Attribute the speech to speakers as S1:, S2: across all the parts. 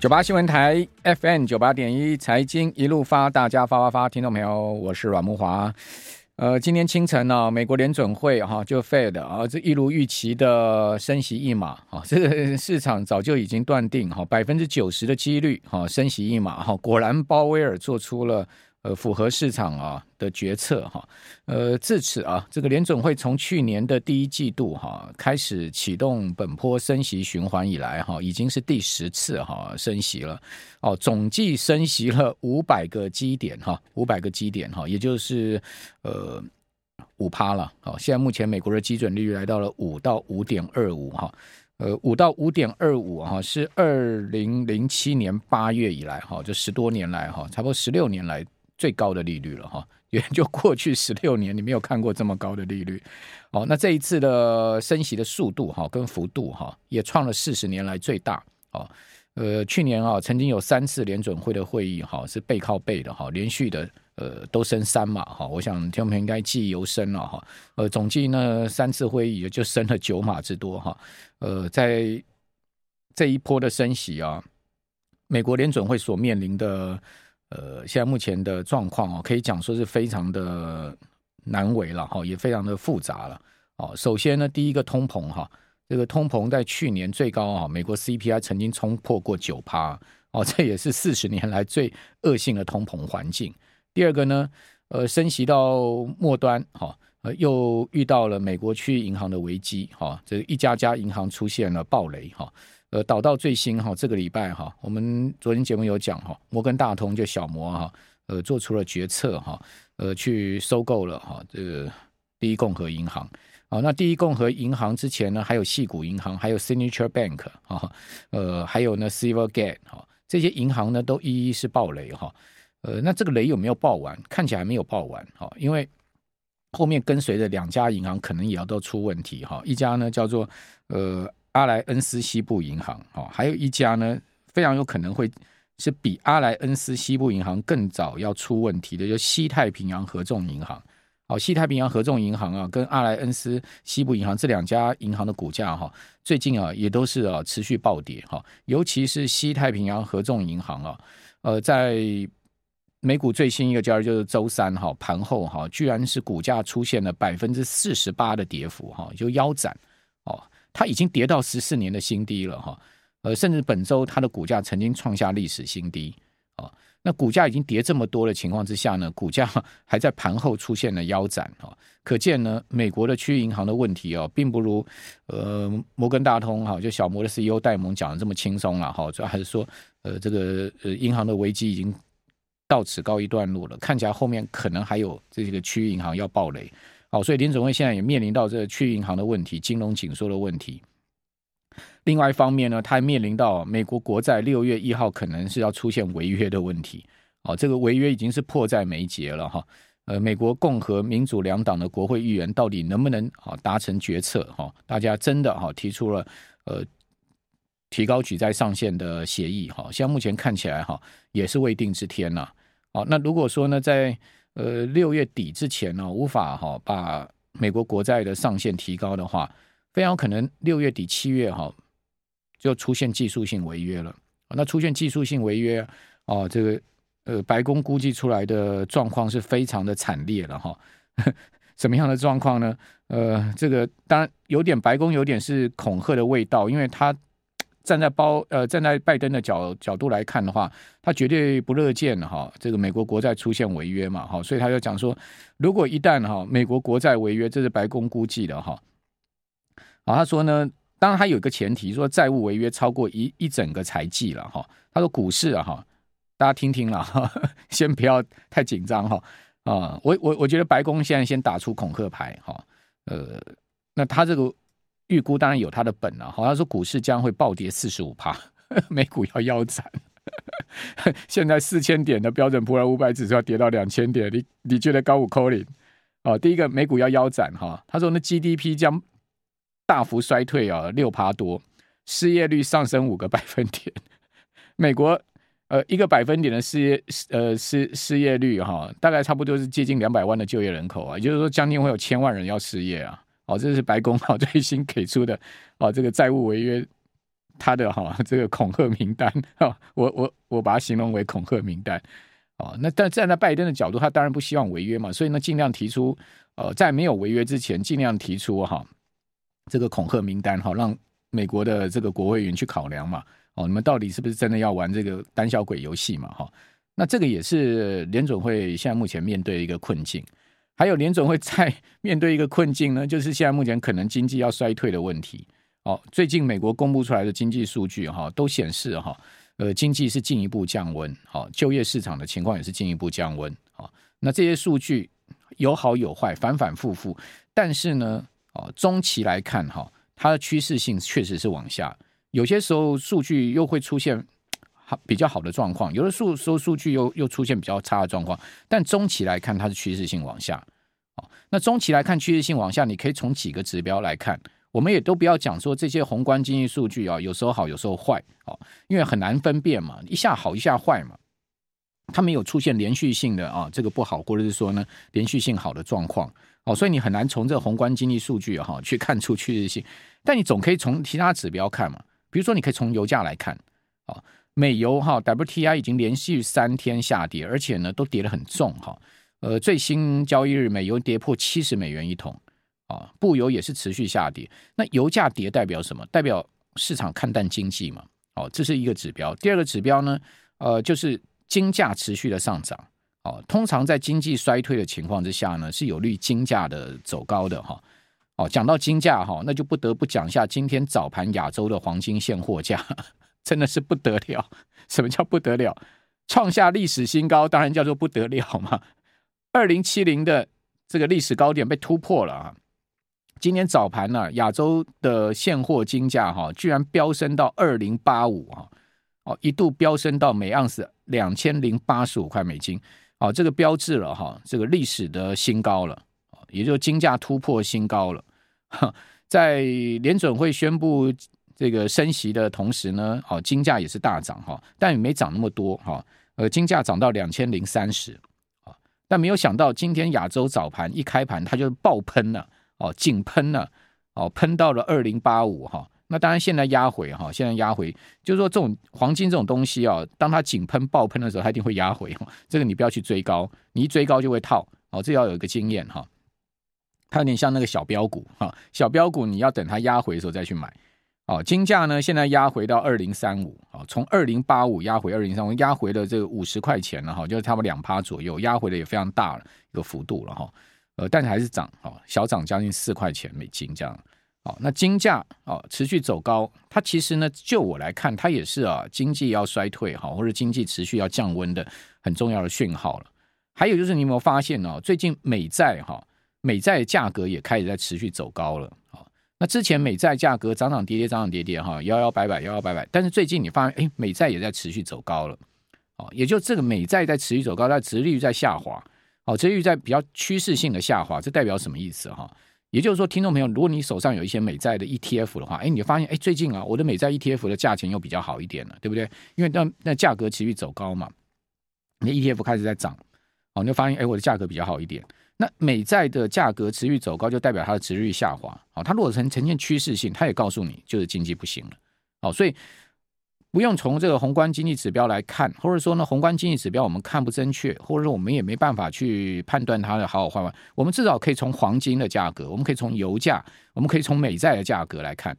S1: 九八新闻台 FM 九八点一财经一路发，大家发发发，听到没有，我是阮慕华。呃，今天清晨呢、啊，美国联准会哈、啊、就 Fed 啊，这一如预期的升息一码啊，这个市场早就已经断定哈，百分之九十的几率哈、啊、升息一码哈、啊，果然鲍威尔做出了。呃，符合市场啊的决策哈，呃，自此啊，这个联准会从去年的第一季度哈开始启动本波升息循环以来哈，已经是第十次哈升息了哦，总计升息了五百个基点哈，五百个基点哈，也就是呃五趴了。哦，现在目前美国的基准利率来到了五到五点二五哈，呃，五到五点二五哈是二零零七年八月以来哈，这十多年来哈，差不多十六年来。最高的利率了哈，也就过去十六年你没有看过这么高的利率，哦，那这一次的升息的速度哈跟幅度哈也创了四十年来最大哦，呃，去年啊曾经有三次联准会的会议哈是背靠背的哈，连续的呃都升三码哈，我想听众朋友应该记忆犹深了哈，呃，总计呢三次会议也就升了九码之多哈，呃，在这一波的升息啊，美国联准会所面临的。呃，现在目前的状况哦，可以讲说是非常的难为了哈，也非常的复杂了哦。首先呢，第一个通膨哈，这个通膨在去年最高啊，美国 CPI 曾经冲破过九趴哦，这也是四十年来最恶性的通膨环境。第二个呢，呃，升息到末端哈，呃，又遇到了美国区域银行的危机哈，这一家家银行出现了暴雷哈。呃，导到最新哈，这个礼拜哈，我们昨天节目有讲哈，摩根大通就小摩哈，呃，做出了决策哈，呃，去收购了哈这个第一共和银行啊。那第一共和银行之前呢，还有矽谷银行，还有 Signature Bank 啊，呃，还有呢 Silvergate 哈，这些银行呢都一一是爆雷哈。呃，那这个雷有没有爆完？看起来没有爆完哈，因为后面跟随的两家银行可能也要都出问题哈。一家呢叫做呃。阿莱恩斯西部银行，哦，还有一家呢，非常有可能会是比阿莱恩斯西部银行更早要出问题的，就西太平洋合众银行。好，西太平洋合众银行啊，跟阿莱恩斯西部银行这两家银行的股价哈，最近啊也都是啊持续暴跌哈，尤其是西太平洋合众银行啊，呃，在美股最新一个交易就是周三哈盘后哈，居然是股价出现了百分之四十八的跌幅哈，就腰斩哦。它已经跌到十四年的新低了哈，呃，甚至本周它的股价曾经创下历史新低啊。那股价已经跌这么多的情况之下呢，股价还在盘后出现了腰斩啊，可见呢，美国的区域银行的问题哦，并不如呃摩根大通哈，就小摩的 CEO 戴蒙讲的这么轻松了哈。主要还是说，呃，这个呃银行的危机已经到此告一段落了，看起来后面可能还有这个区域银行要爆雷。好，所以林总会现在也面临到这个区域银行的问题、金融紧缩的问题。另外一方面呢，它还面临到美国国债六月一号可能是要出现违约的问题。哦，这个违约已经是迫在眉睫了哈。呃，美国共和民主两党的国会议员到底能不能啊达成决策？哈，大家真的哈提出了呃提高举债上限的协议。哈，现在目前看起来哈也是未定之天呐。好，那如果说呢，在呃，六月底之前呢、无法哈、把美国国债的上限提高的话，非常可能六月底七月哈、就出现技术性违约了。那出现技术性违约哦，这个呃白宫估计出来的状况是非常的惨烈了哈。什么样的状况呢？呃，这个当然有点白宫有点是恐吓的味道，因为他。站在包呃站在拜登的角角度来看的话，他绝对不乐见哈这个美国国债出现违约嘛哈，所以他就讲说，如果一旦哈美国国债违约，这是白宫估计的哈。好，他说呢，当然他有一个前提，说债务违约超过一一整个财季了哈。他说股市啊哈，大家听听了哈，先不要太紧张哈啊。我我我觉得白宫现在先打出恐吓牌哈，呃，那他这个。预估当然有它的本了，好像说股市将会暴跌四十五趴，美股要腰斩。现在四千点的标准普尔五百指数要跌到两千点，你你觉得高五扣零？哦，第一个美股要腰斩哈，他说那 GDP 将大幅衰退啊，六趴多，失业率上升五个百分点。美国呃一个百分点的失业呃失失业率哈，大概差不多是接近两百万的就业人口啊，也就是说将近会有千万人要失业啊。哦，这是白宫哈最新给出的哦，这个债务违约他的哈这个恐吓名单哈，我我我把它形容为恐吓名单哦。那但站在拜登的角度，他当然不希望违约嘛，所以呢，尽量提出呃，在没有违约之前，尽量提出哈这个恐吓名单哈，让美国的这个国会议员去考量嘛。哦，你们到底是不是真的要玩这个胆小鬼游戏嘛？哈，那这个也是联准会现在目前面对一个困境。还有联总会在面对一个困境呢，就是现在目前可能经济要衰退的问题。哦，最近美国公布出来的经济数据哈，都显示哈，呃，经济是进一步降温。好，就业市场的情况也是进一步降温。好，那这些数据有好有坏，反反复复。但是呢，哦，中期来看哈，它的趋势性确实是往下。有些时候数据又会出现比较好的状况，有的数时候数据又又出现比较差的状况。但中期来看，它是趋势性往下。哦那中期来看趋势性往下，你可以从几个指标来看，我们也都不要讲说这些宏观经济数据啊，有时候好，有时候坏，哦，因为很难分辨嘛，一下好一下坏嘛，它没有出现连续性的啊这个不好，或者是说呢连续性好的状况，哦，所以你很难从这个宏观经济数据哈去看出趋势性，但你总可以从其他指标看嘛，比如说你可以从油价来看，啊，美油哈 WTI 已经连续三天下跌，而且呢都跌得很重哈。呃，最新交易日，美油跌破七十美元一桶，啊，布油也是持续下跌。那油价跌代表什么？代表市场看淡经济嘛？哦，这是一个指标。第二个指标呢，呃，就是金价持续的上涨。哦，通常在经济衰退的情况之下呢，是有利金价的走高的哈。哦，讲到金价哈，那就不得不讲一下今天早盘亚洲的黄金现货价，真的是不得了。什么叫不得了？创下历史新高，当然叫做不得了嘛。二零七零的这个历史高点被突破了啊！今天早盘呢，亚洲的现货金价哈，居然飙升到二零八五啊！哦，一度飙升到每盎司两千零八十五块美金，哦，这个标志了哈，这个历史的新高了，也就是金价突破新高了。在联准会宣布这个升息的同时呢，哦，金价也是大涨哈，但也没涨那么多哈，呃，金价涨到两千零三十啊。但没有想到，今天亚洲早盘一开盘，它就爆喷了哦，井喷了哦，喷到了二零八五哈。那当然现在压回哈，现在压回，就是说这种黄金这种东西啊，当它井喷爆喷的时候，它一定会压回哈。这个你不要去追高，你一追高就会套哦，这要有一个经验哈。它有点像那个小标股哈，小标股你要等它压回的时候再去买。哦，金价呢现在压回到二零三五，啊，从二零八五压回二零三五，压回了这个五十块钱了哈，就是差不多两趴左右，压回的也非常大了一个幅度了哈，呃，但是还是涨，哦小涨将近四块钱美金这样，哦，那金价哦持续走高，它其实呢，就我来看，它也是啊经济要衰退哈，或者经济持续要降温的很重要的讯号了。还有就是你有没有发现哦，最近美债哈，美债价格也开始在持续走高了。那之前美债价格涨涨跌跌，涨涨跌跌，哈，摇摇摆摆，摇摇摆摆。但是最近你发现，哎，美债也在持续走高了，哦，也就这个美债在持续走高，它殖利率在下滑，哦，殖利率在比较趋势性的下滑，这代表什么意思哈？也就是说，听众朋友，如果你手上有一些美债的 ETF 的话，哎，你发现，哎，最近啊，我的美债 ETF 的价钱又比较好一点了，对不对？因为那那价格持续走高嘛，你 ETF 开始在涨，哦，你就发现，哎，我的价格比较好一点。那美债的价格持续走高，就代表它的殖利率下滑。好，它如果呈呈现趋势性，它也告诉你就是经济不行了。好，所以不用从这个宏观经济指标来看，或者说呢，宏观经济指标我们看不正确，或者说我们也没办法去判断它的好好坏坏。我们至少可以从黄金的价格，我们可以从油价，我们可以从美债的价格来看。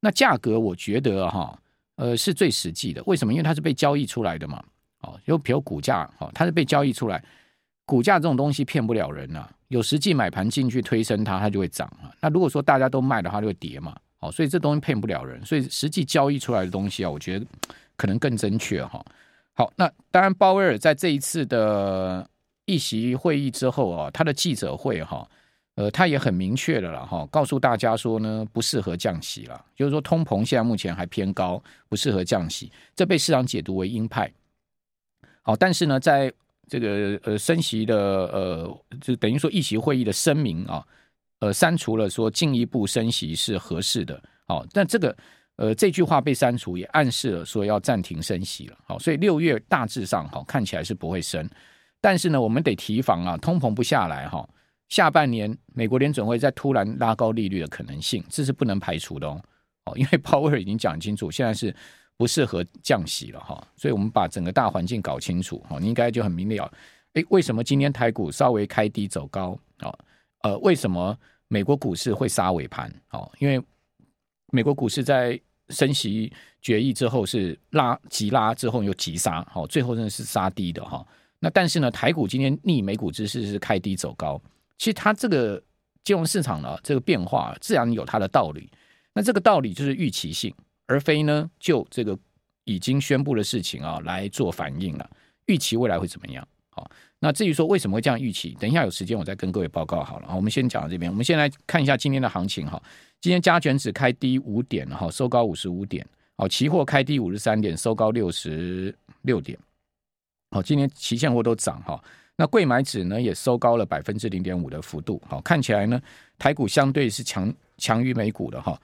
S1: 那价格我觉得哈，呃，是最实际的。为什么？因为它是被交易出来的嘛。哦，就比如股价，哈，它是被交易出来。股价这种东西骗不了人啊，有实际买盘进去推升它，它就会涨啊。那如果说大家都卖的话，就会跌嘛。哦，所以这东西骗不了人，所以实际交易出来的东西啊，我觉得可能更正确哈。好，那当然鲍威尔在这一次的议息会议之后啊，他的记者会哈，呃，他也很明确的了哈，告诉大家说呢，不适合降息了，就是说通膨现在目前还偏高，不适合降息，这被市场解读为鹰派。好，但是呢，在这个呃升息的呃，就等于说议席会议的声明啊，呃删除了说进一步升息是合适的，好，但这个呃这句话被删除，也暗示了说要暂停升息了，好，所以六月大致上好看起来是不会升，但是呢，我们得提防啊，通膨不下来哈，下半年美国联准会再突然拉高利率的可能性，这是不能排除的哦，哦，因为鲍威尔已经讲清楚，现在是不适合降息了哈，所以我们把整个大环境搞清楚哈，你应该就很明了。诶，为什么今天台股稍微开低走高？啊，呃，为什么美国股市会杀尾盘？哦，因为美国股市在升息决议之后是拉急拉之后又急杀，好，最后真的是杀低的哈。那但是呢，台股今天逆美股之势是开低走高，其实它这个金融市场呢，这个变化自然有它的道理。那这个道理就是预期性，而非呢就这个已经宣布的事情啊来做反应了。预期未来会怎么样？好，那至于说为什么会这样预期，等一下有时间我再跟各位报告好了。我们先讲到这边，我们先来看一下今天的行情哈。今天加权指开低五点哈，收高五十五点。好，期货开低五十三点，收高六十六点。好，今天期现货都涨哈，那柜买指呢也收高了百分之零点五的幅度。好，看起来呢台股相对是强强于美股的哈。